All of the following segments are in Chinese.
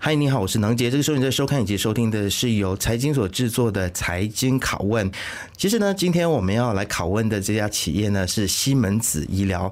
嗨，你好，我是能杰。这个时候你在收看以及收听的是由财经所制作的《财经拷问》。其实呢，今天我们要来拷问的这家企业呢，是西门子医疗。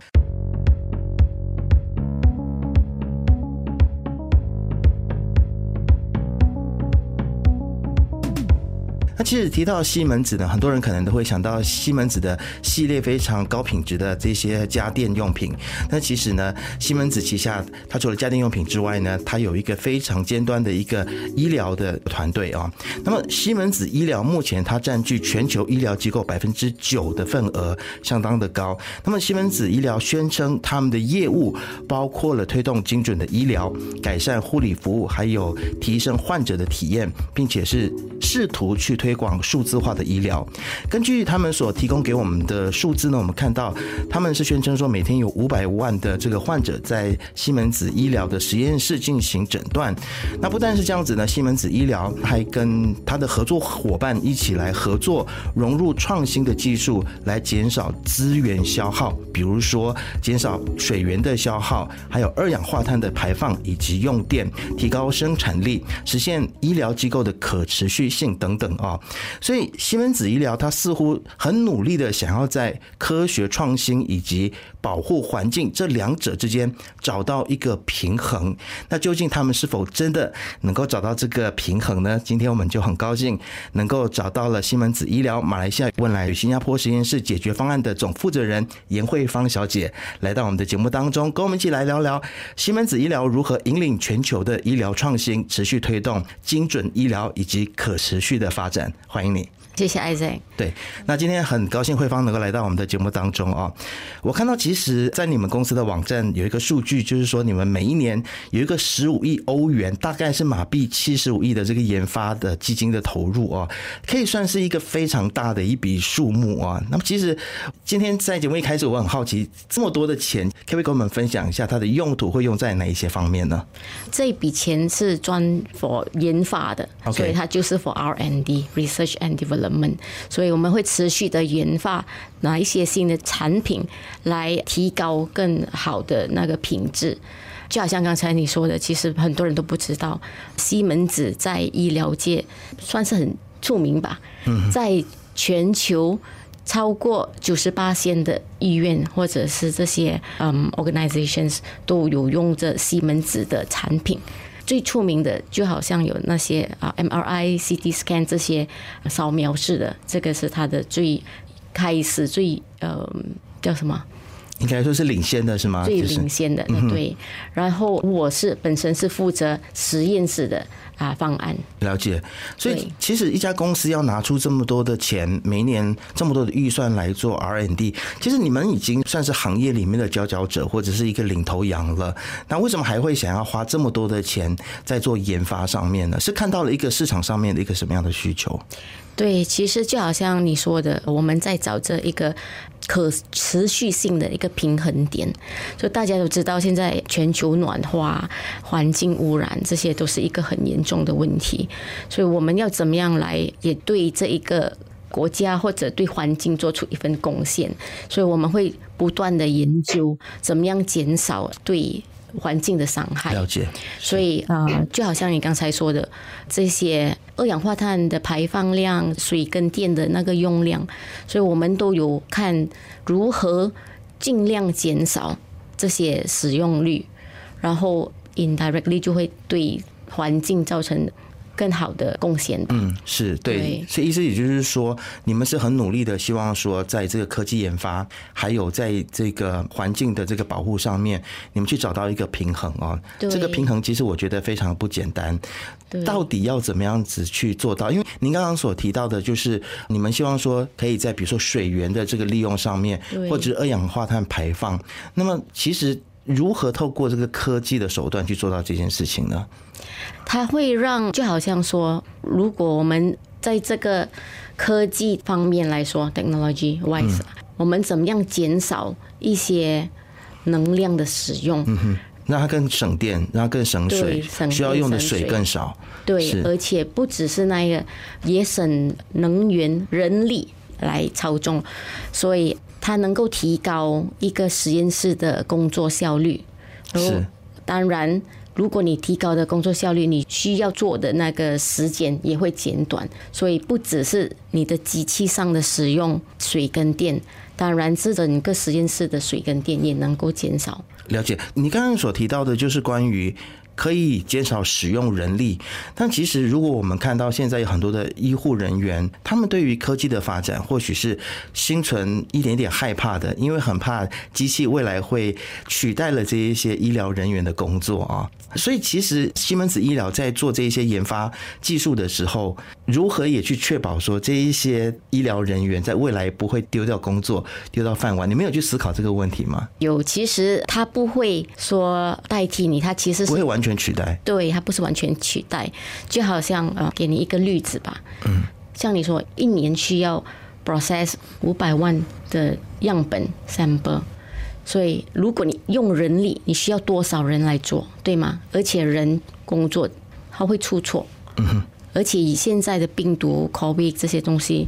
其实提到西门子呢，很多人可能都会想到西门子的系列非常高品质的这些家电用品。那其实呢，西门子旗下它除了家电用品之外呢，它有一个非常尖端的一个医疗的团队啊。那么西门子医疗目前它占据全球医疗机构百分之九的份额，相当的高。那么西门子医疗宣称他们的业务包括了推动精准的医疗、改善护理服务，还有提升患者的体验，并且是试图去推。广数字化的医疗，根据他们所提供给我们的数字呢，我们看到他们是宣称说，每天有五百万的这个患者在西门子医疗的实验室进行诊断。那不但是这样子呢，西门子医疗还跟他的合作伙伴一起来合作，融入创新的技术来减少资源消耗，比如说减少水源的消耗，还有二氧化碳的排放以及用电，提高生产力，实现医疗机构的可持续性等等啊。所以西门子医疗，它似乎很努力的想要在科学创新以及保护环境这两者之间找到一个平衡。那究竟他们是否真的能够找到这个平衡呢？今天我们就很高兴能够找到了西门子医疗马来西亚汶莱与新加坡实验室解决方案的总负责人颜慧芳小姐来到我们的节目当中，跟我们一起来聊聊西门子医疗如何引领全球的医疗创新，持续推动精准医疗以及可持续的发展。欢迎你。谢谢 Isaac。对，那今天很高兴慧芳能够来到我们的节目当中啊。我看到其实，在你们公司的网站有一个数据，就是说你们每一年有一个十五亿欧元，大概是马币七十五亿的这个研发的基金的投入啊，可以算是一个非常大的一笔数目啊。那么其实今天在节目一开始，我很好奇，这么多的钱，可不可以跟我们分享一下它的用途会用在哪一些方面呢？这笔钱是专 for 研发的.所以它就是 for R&D（Research and Development）。所以我们会持续的研发哪一些新的产品，来提高更好的那个品质。就好像刚才你说的，其实很多人都不知道，西门子在医疗界算是很出名吧。在全球超过九十八线的医院或者是这些嗯 organizations 都有用着西门子的产品。最出名的就好像有那些啊 MRI、CT scan 这些扫描式的，这个是它的最开始最呃叫什么？应该说是领先的是吗？最领先的，对。然后我是本身是负责实验室的。啊，方案了解。所以其实一家公司要拿出这么多的钱，每年这么多的预算来做 R&D，其实你们已经算是行业里面的佼佼者，或者是一个领头羊了。那为什么还会想要花这么多的钱在做研发上面呢？是看到了一个市场上面的一个什么样的需求？对，其实就好像你说的，我们在找这一个可持续性的一个平衡点。就大家都知道，现在全球暖化、环境污染，这些都是一个很严重的问题。所以我们要怎么样来也对这一个国家或者对环境做出一份贡献？所以我们会不断的研究怎么样减少对。环境的伤害，了解。所以啊，就好像你刚才说的，这些二氧化碳的排放量、水跟电的那个用量，所以我们都有看如何尽量减少这些使用率，然后 indirectly 就会对环境造成。更好的贡献。嗯，是对，所以意思也就是说，你们是很努力的，希望说，在这个科技研发，还有在这个环境的这个保护上面，你们去找到一个平衡哦。这个平衡其实我觉得非常不简单。到底要怎么样子去做到？因为您刚刚所提到的，就是你们希望说，可以在比如说水源的这个利用上面，或者二氧化碳排放。那么，其实如何透过这个科技的手段去做到这件事情呢？它会让就好像说，如果我们在这个科技方面来说，technology wise，我们怎么样减少一些能量的使用？嗯哼，让它更省电，让它更省水，省需要用的水更少。对，而且不只是那个，也省能源、人力来操纵，所以它能够提高一个实验室的工作效率。是，当然。如果你提高的工作效率，你需要做的那个时间也会减短。所以不只是你的机器上的使用水跟电，当然是整个实验室的水跟电也能够减少。了解，你刚刚所提到的就是关于。可以减少使用人力，但其实如果我们看到现在有很多的医护人员，他们对于科技的发展或许是心存一点点害怕的，因为很怕机器未来会取代了这一些医疗人员的工作啊。所以其实西门子医疗在做这一些研发技术的时候，如何也去确保说这一些医疗人员在未来不会丢掉工作、丢到饭碗？你没有去思考这个问题吗？有，其实他不会说代替你，他其实是不会完全取代。对，他不是完全取代，就好像呃，给你一个例子吧。嗯，像你说一年需要 process 五百万的样本 sample。所以，如果你用人力，你需要多少人来做，对吗？而且人工作他会出错，嗯哼。而且以现在的病毒 COVID 这些东西，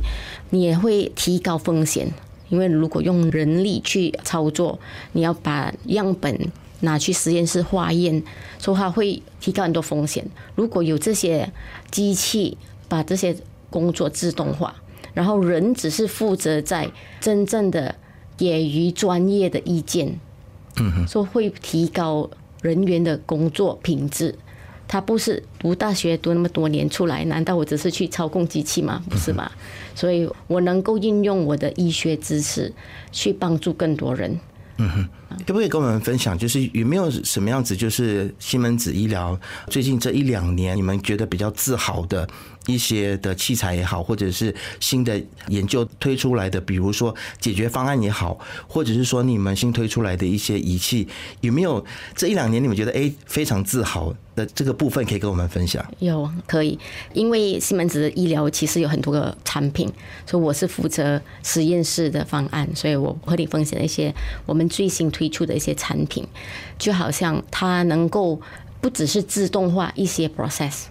你也会提高风险，因为如果用人力去操作，你要把样本拿去实验室化验，说话会提高很多风险。如果有这些机器把这些工作自动化，然后人只是负责在真正的。给予专业的意见，嗯说会提高人员的工作品质。他不是读大学读那么多年出来，难道我只是去操控机器吗？不是吧？所以我能够运用我的医学知识去帮助更多人。嗯哼，可不可以跟我们分享，就是有没有什么样子，就是西门子医疗最近这一两年，你们觉得比较自豪的？一些的器材也好，或者是新的研究推出来的，比如说解决方案也好，或者是说你们新推出来的一些仪器，有没有这一两年你们觉得哎非常自豪的这个部分可以跟我们分享？有，可以，因为西门子的医疗其实有很多个产品，所以我是负责实验室的方案，所以我和你分享一些我们最新推出的一些产品，就好像它能够不只是自动化一些 process。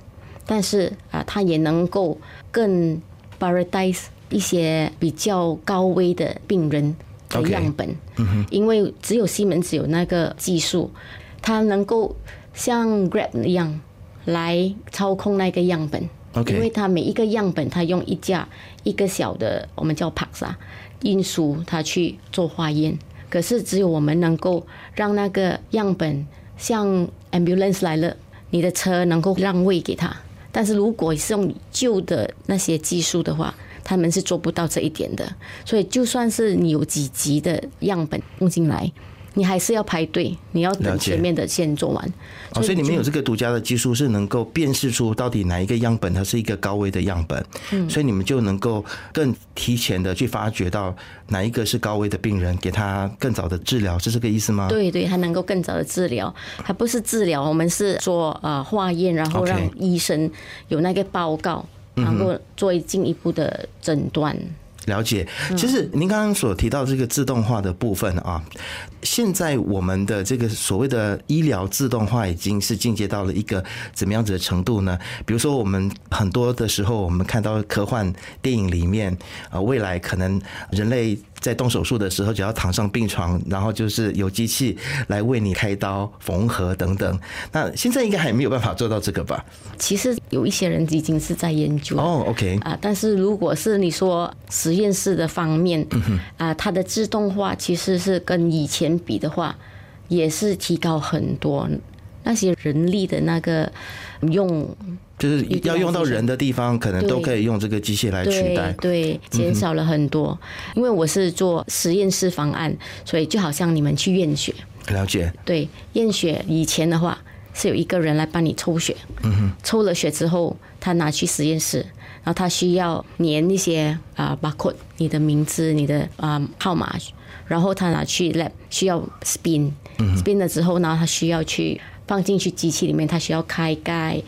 但是啊，它也能够更 paradise 一些比较高危的病人的样本，因为只有西门子有那个技术，它能够像 Grab 一样来操控那个样本，因为它每一个样本，它用一架一个小的我们叫 Pax 啊，运输它去做化验，可是只有我们能够让那个样本像 ambulance 来了，你的车能够让位给他。但是如果是用旧的那些技术的话，他们是做不到这一点的。所以就算是你有几级的样本送进来，你还是要排队，你要等前面的先做完。哦，所以你们有这个独家的技术，是能够辨识出到底哪一个样本它是一个高危的样本。嗯，所以你们就能够更提前的去发掘到哪一个是高危的病人，给他更早的治疗，是这个意思吗？对对，他能够更早的治疗，还不是治疗，我们是做呃化验，然后让医生有那个报告，然后做进一步的诊断。了解，其实您刚刚所提到这个自动化的部分啊，现在我们的这个所谓的医疗自动化已经是进阶到了一个怎么样子的程度呢？比如说，我们很多的时候，我们看到科幻电影里面啊，未来可能人类。在动手术的时候，只要躺上病床，然后就是有机器来为你开刀、缝合等等。那现在应该还没有办法做到这个吧？其实有一些人已经是在研究哦，OK 啊。但是如果是你说实验室的方面，啊，它的自动化其实是跟以前比的话，也是提高很多。那些人力的那个用。就是要用到人的地方，可能都可以用这个机械来取代。对，减少了很多。因为我是做实验室方案，所以就好像你们去验血。了解。对，验血以前的话是有一个人来帮你抽血。嗯哼。抽了血之后，他拿去实验室，然后他需要粘一些啊 barcode，你的名字、你的啊号码，然后他拿去 lab 需要 spin，spin 了之后呢，他需要去放进去机器里面，它需要开盖。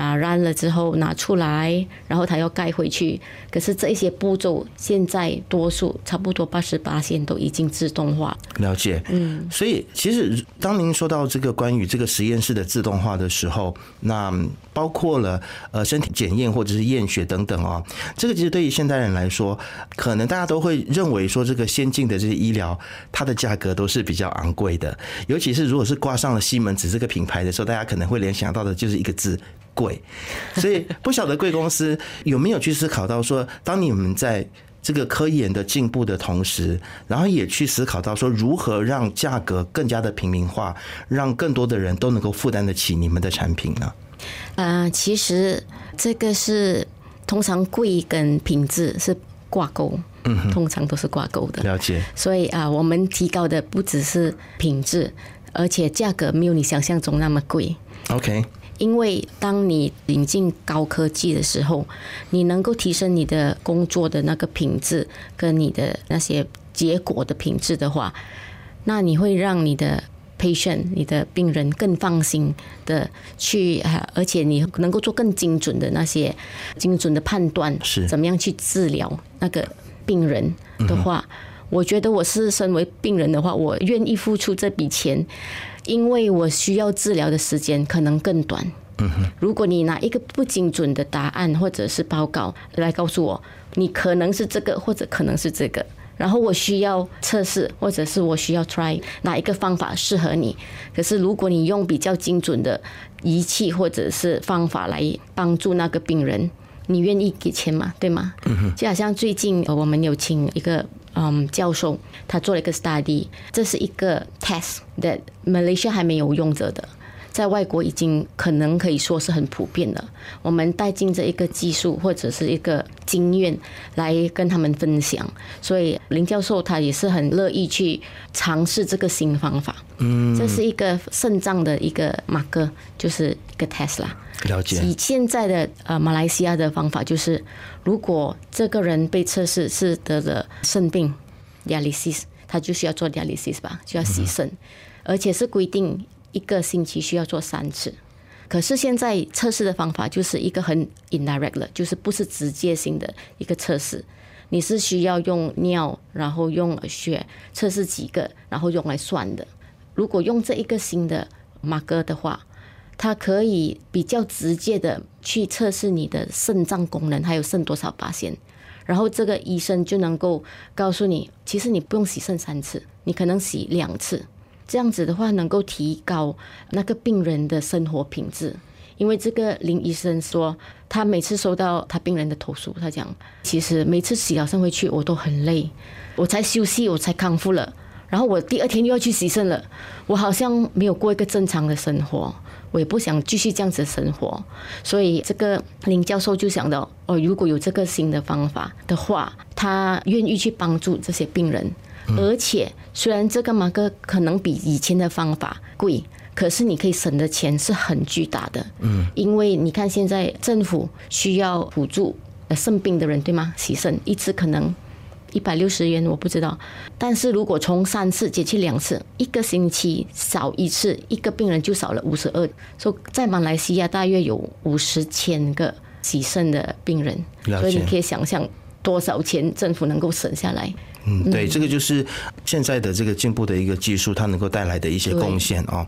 啊，染了之后拿出来，然后它要盖回去。可是这一些步骤现在多数差不多八十八线都已经自动化。了解，嗯，所以其实当您说到这个关于这个实验室的自动化的时候，那包括了呃身体检验或者是验血等等啊，这个其实对于现代人来说，可能大家都会认为说这个先进的这些医疗，它的价格都是比较昂贵的，尤其是如果是挂上了西门子这个品牌的时候，大家可能会联想到的就是一个字。贵，所以不晓得贵公司有没有去思考到说，当你们在这个科研的进步的同时，然后也去思考到说，如何让价格更加的平民化，让更多的人都能够负担得起你们的产品呢？呃，其实这个是通常贵跟品质是挂钩，嗯，通常都是挂钩的。了解。所以啊，我们提高的不只是品质，而且价格没有你想象中那么贵。OK。因为当你引进高科技的时候，你能够提升你的工作的那个品质跟你的那些结果的品质的话，那你会让你的 patient、你的病人更放心的去，而且你能够做更精准的那些精准的判断，是怎么样去治疗那个病人的话，我觉得我是身为病人的话，我愿意付出这笔钱。因为我需要治疗的时间可能更短。如果你拿一个不精准的答案或者是报告来告诉我，你可能是这个或者可能是这个，然后我需要测试或者是我需要 try 哪一个方法适合你。可是如果你用比较精准的仪器或者是方法来帮助那个病人，你愿意给钱吗？对吗？就好像最近我们有请一个。嗯，教授他做了一个 study，这是一个 test that Malaysia 还没有用着的，在外国已经可能可以说是很普遍了。我们带进这一个技术或者是一个经验来跟他们分享，所以林教授他也是很乐意去尝试这个新方法。嗯，这是一个肾脏的一个 marker，就是一个 Tesla。了解。以现在的呃马来西亚的方法，就是如果这个人被测试是得了肾病，dialysis，他就需要做 dialysis 吧，就要洗肾，而且是规定一个星期需要做三次。可是现在测试的方法就是一个很 indirect 了，就是不是直接性的一个测试，你是需要用尿，然后用血测试几个，然后用来算的。如果用这一个新的 marker 的话，它可以比较直接的去测试你的肾脏功能，还有肾多少八仙，然后这个医生就能够告诉你，其实你不用洗肾三次，你可能洗两次，这样子的话能够提高那个病人的生活品质。因为这个林医生说，他每次收到他病人的投诉，他讲，其实每次洗了肾回去我都很累，我才休息，我才康复了，然后我第二天又要去洗肾了，我好像没有过一个正常的生活。我也不想继续这样子生活，所以这个林教授就想到哦，如果有这个新的方法的话，他愿意去帮助这些病人。而且虽然这个马哥可能比以前的方法贵，可是你可以省的钱是很巨大的。嗯，因为你看现在政府需要补助呃肾病的人，对吗？洗肾一次可能。一百六十元，我不知道。但是如果从三次减去两次，一个星期少一次，一个病人就少了五十二。所以在马来西亚大约有五十千个洗肾的病人，所以你可以想象多少钱政府能够省下来。嗯，对，这个就是现在的这个进步的一个技术，它能够带来的一些贡献啊。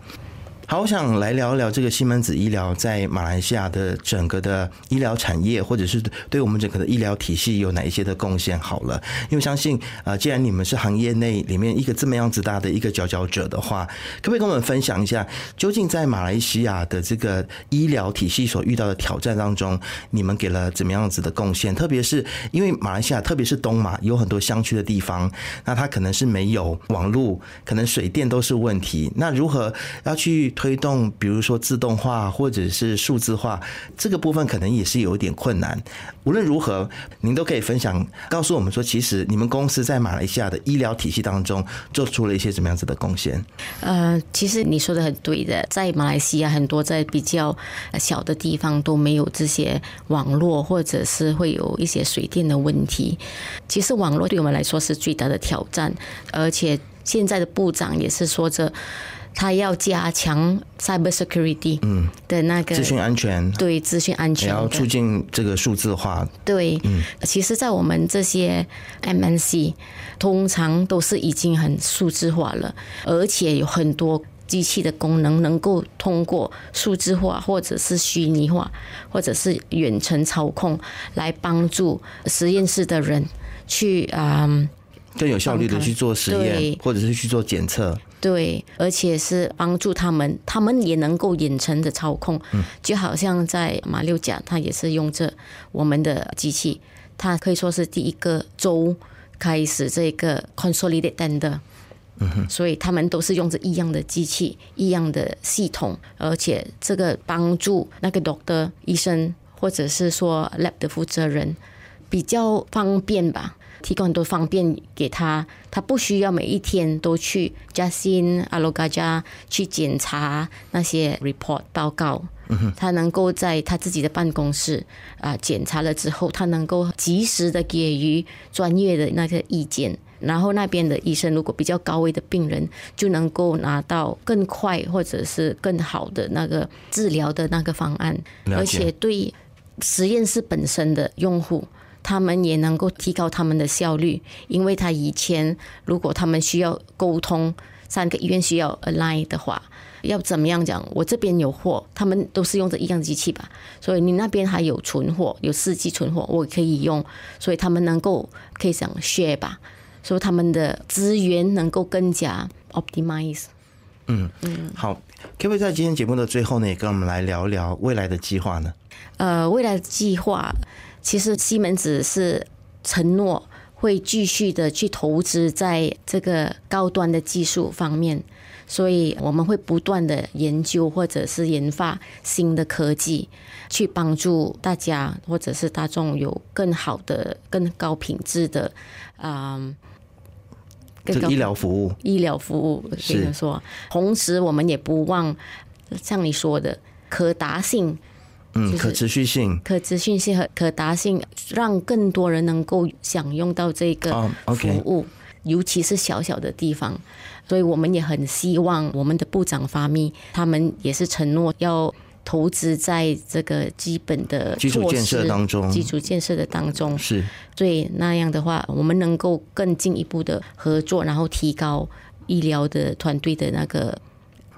好，我想来聊一聊这个西门子医疗在马来西亚的整个的医疗产业，或者是对我们整个的医疗体系有哪一些的贡献？好了，因为相信啊，既然你们是行业内里面一个这么样子大的一个佼佼者的话，可不可以跟我们分享一下，究竟在马来西亚的这个医疗体系所遇到的挑战当中，你们给了怎么样子的贡献？特别是因为马来西亚，特别是东马有很多乡区的地方，那它可能是没有网络，可能水电都是问题。那如何要去推动，比如说自动化或者是数字化，这个部分可能也是有一点困难。无论如何，您都可以分享，告诉我们说，其实你们公司在马来西亚的医疗体系当中做出了一些怎么样子的贡献。呃，其实你说的很对的，在马来西亚很多在比较小的地方都没有这些网络，或者是会有一些水电的问题。其实网络对我们来说是最大的挑战，而且现在的部长也是说着。他要加强 cyber security，嗯，的那个资讯安全，对资讯安全，也要促进这个数字化。对，嗯，其实，在我们这些 MNC，通常都是已经很数字化了，而且有很多机器的功能能够通过数字化，或者是虚拟化，或者是远程操控，来帮助实验室的人去嗯。更有效率的去做实验，或者是去做检测。对，而且是帮助他们，他们也能够远程的操控。嗯，就好像在马六甲，他也是用着我们的机器，他可以说是第一个州开始这个 consolidated 的。嗯，所以他们都是用着一样的机器，一样的系统，而且这个帮助那个 doctor 医生，或者是说 lab 的负责人比较方便吧。提供很多方便给他，他不需要每一天都去 Jasin、阿罗嘎加去检查那些 report 报告。他能够在他自己的办公室啊检查了之后，他能够及时的给予专业的那个意见。然后那边的医生如果比较高危的病人，就能够拿到更快或者是更好的那个治疗的那个方案，而且对实验室本身的用户。他们也能够提高他们的效率，因为他以前如果他们需要沟通，三个医院需要 align 的话，要怎么样讲？我这边有货，他们都是用着一样机器吧，所以你那边还有存货，有四 G 存货，我可以用，所以他们能够可以讲 share 吧，所以他们的资源能够更加 optimize。嗯嗯，好，可不可以在今天节目的最后呢，也跟我们来聊聊未来的计划呢？呃，未来的计划。其实西门子是承诺会继续的去投资在这个高端的技术方面，所以我们会不断的研究或者是研发新的科技，去帮助大家或者是大众有更好的、更高品质的啊，这个医疗服务。医疗服务，比如说，同时我们也不忘像你说的可达性。嗯，可持续性、可持续性和可达性，让更多人能够享用到这个服务，尤其是小小的地方。所以我们也很希望我们的部长发密，他们也是承诺要投资在这个基本的基础建设当中，基础建设的当中是。所以，那样的话，我们能够更进一步的合作，然后提高医疗的团队的那个。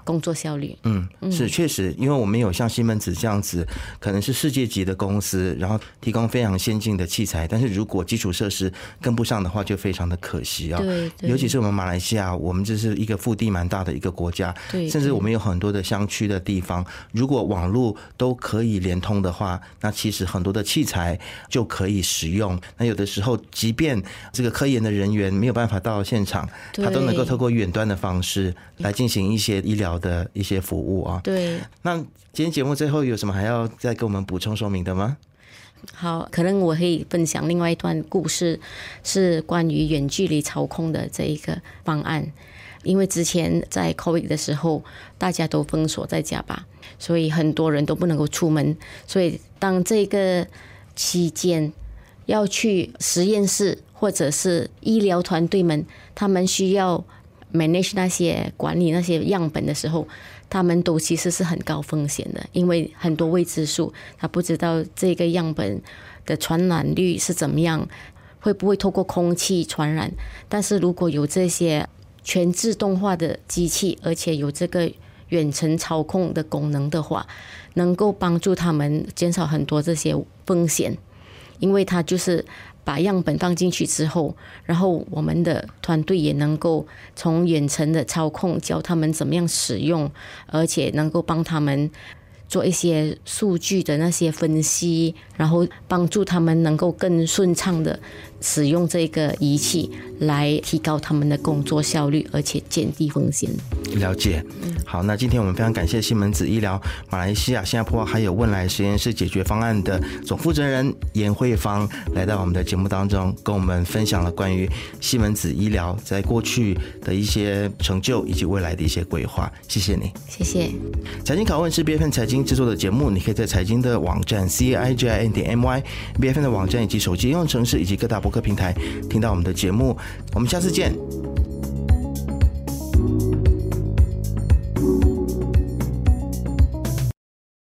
工作效率，嗯，是确实，因为我们有像西门子这样子，可能是世界级的公司，然后提供非常先进的器材，但是如果基础设施跟不上的话，就非常的可惜啊。对，尤其是我们马来西亚，我们这是一个腹地蛮大的一个国家，对，甚至我们有很多的乡区的地方，如果网络都可以连通的话，那其实很多的器材就可以使用。那有的时候，即便这个科研的人员没有办法到现场，他都能够透过远端的方式来进行一些医疗。的一些服务啊，对。那今天节目最后有什么还要再给我们补充说明的吗？好，可能我可以分享另外一段故事，是关于远距离操控的这一个方案。因为之前在 COVID 的时候，大家都封锁在家吧，所以很多人都不能够出门。所以当这个期间要去实验室或者是医疗团队们，他们需要。Manage 那些管理那些样本的时候，他们都其实是很高风险的，因为很多未知数，他不知道这个样本的传染率是怎么样，会不会透过空气传染。但是如果有这些全自动化的机器，而且有这个远程操控的功能的话，能够帮助他们减少很多这些风险，因为它就是。把样本放进去之后，然后我们的团队也能够从远程的操控教他们怎么样使用，而且能够帮他们做一些数据的那些分析，然后帮助他们能够更顺畅的使用这个仪器，来提高他们的工作效率，而且减低风险。了解。好，那今天我们非常感谢西门子医疗马来西亚、新加坡还有问来实验室解决方案的总负责人严慧芳来到我们的节目当中，跟我们分享了关于西门子医疗在过去的一些成就以及未来的一些规划。谢谢你，谢谢。财经拷问是 B F N 财经制作的节目，你可以在财经的网站 c i j i n 点 m y B F N 的网站以及手机应用程式以及各大播客平台听到我们的节目。我们下次见。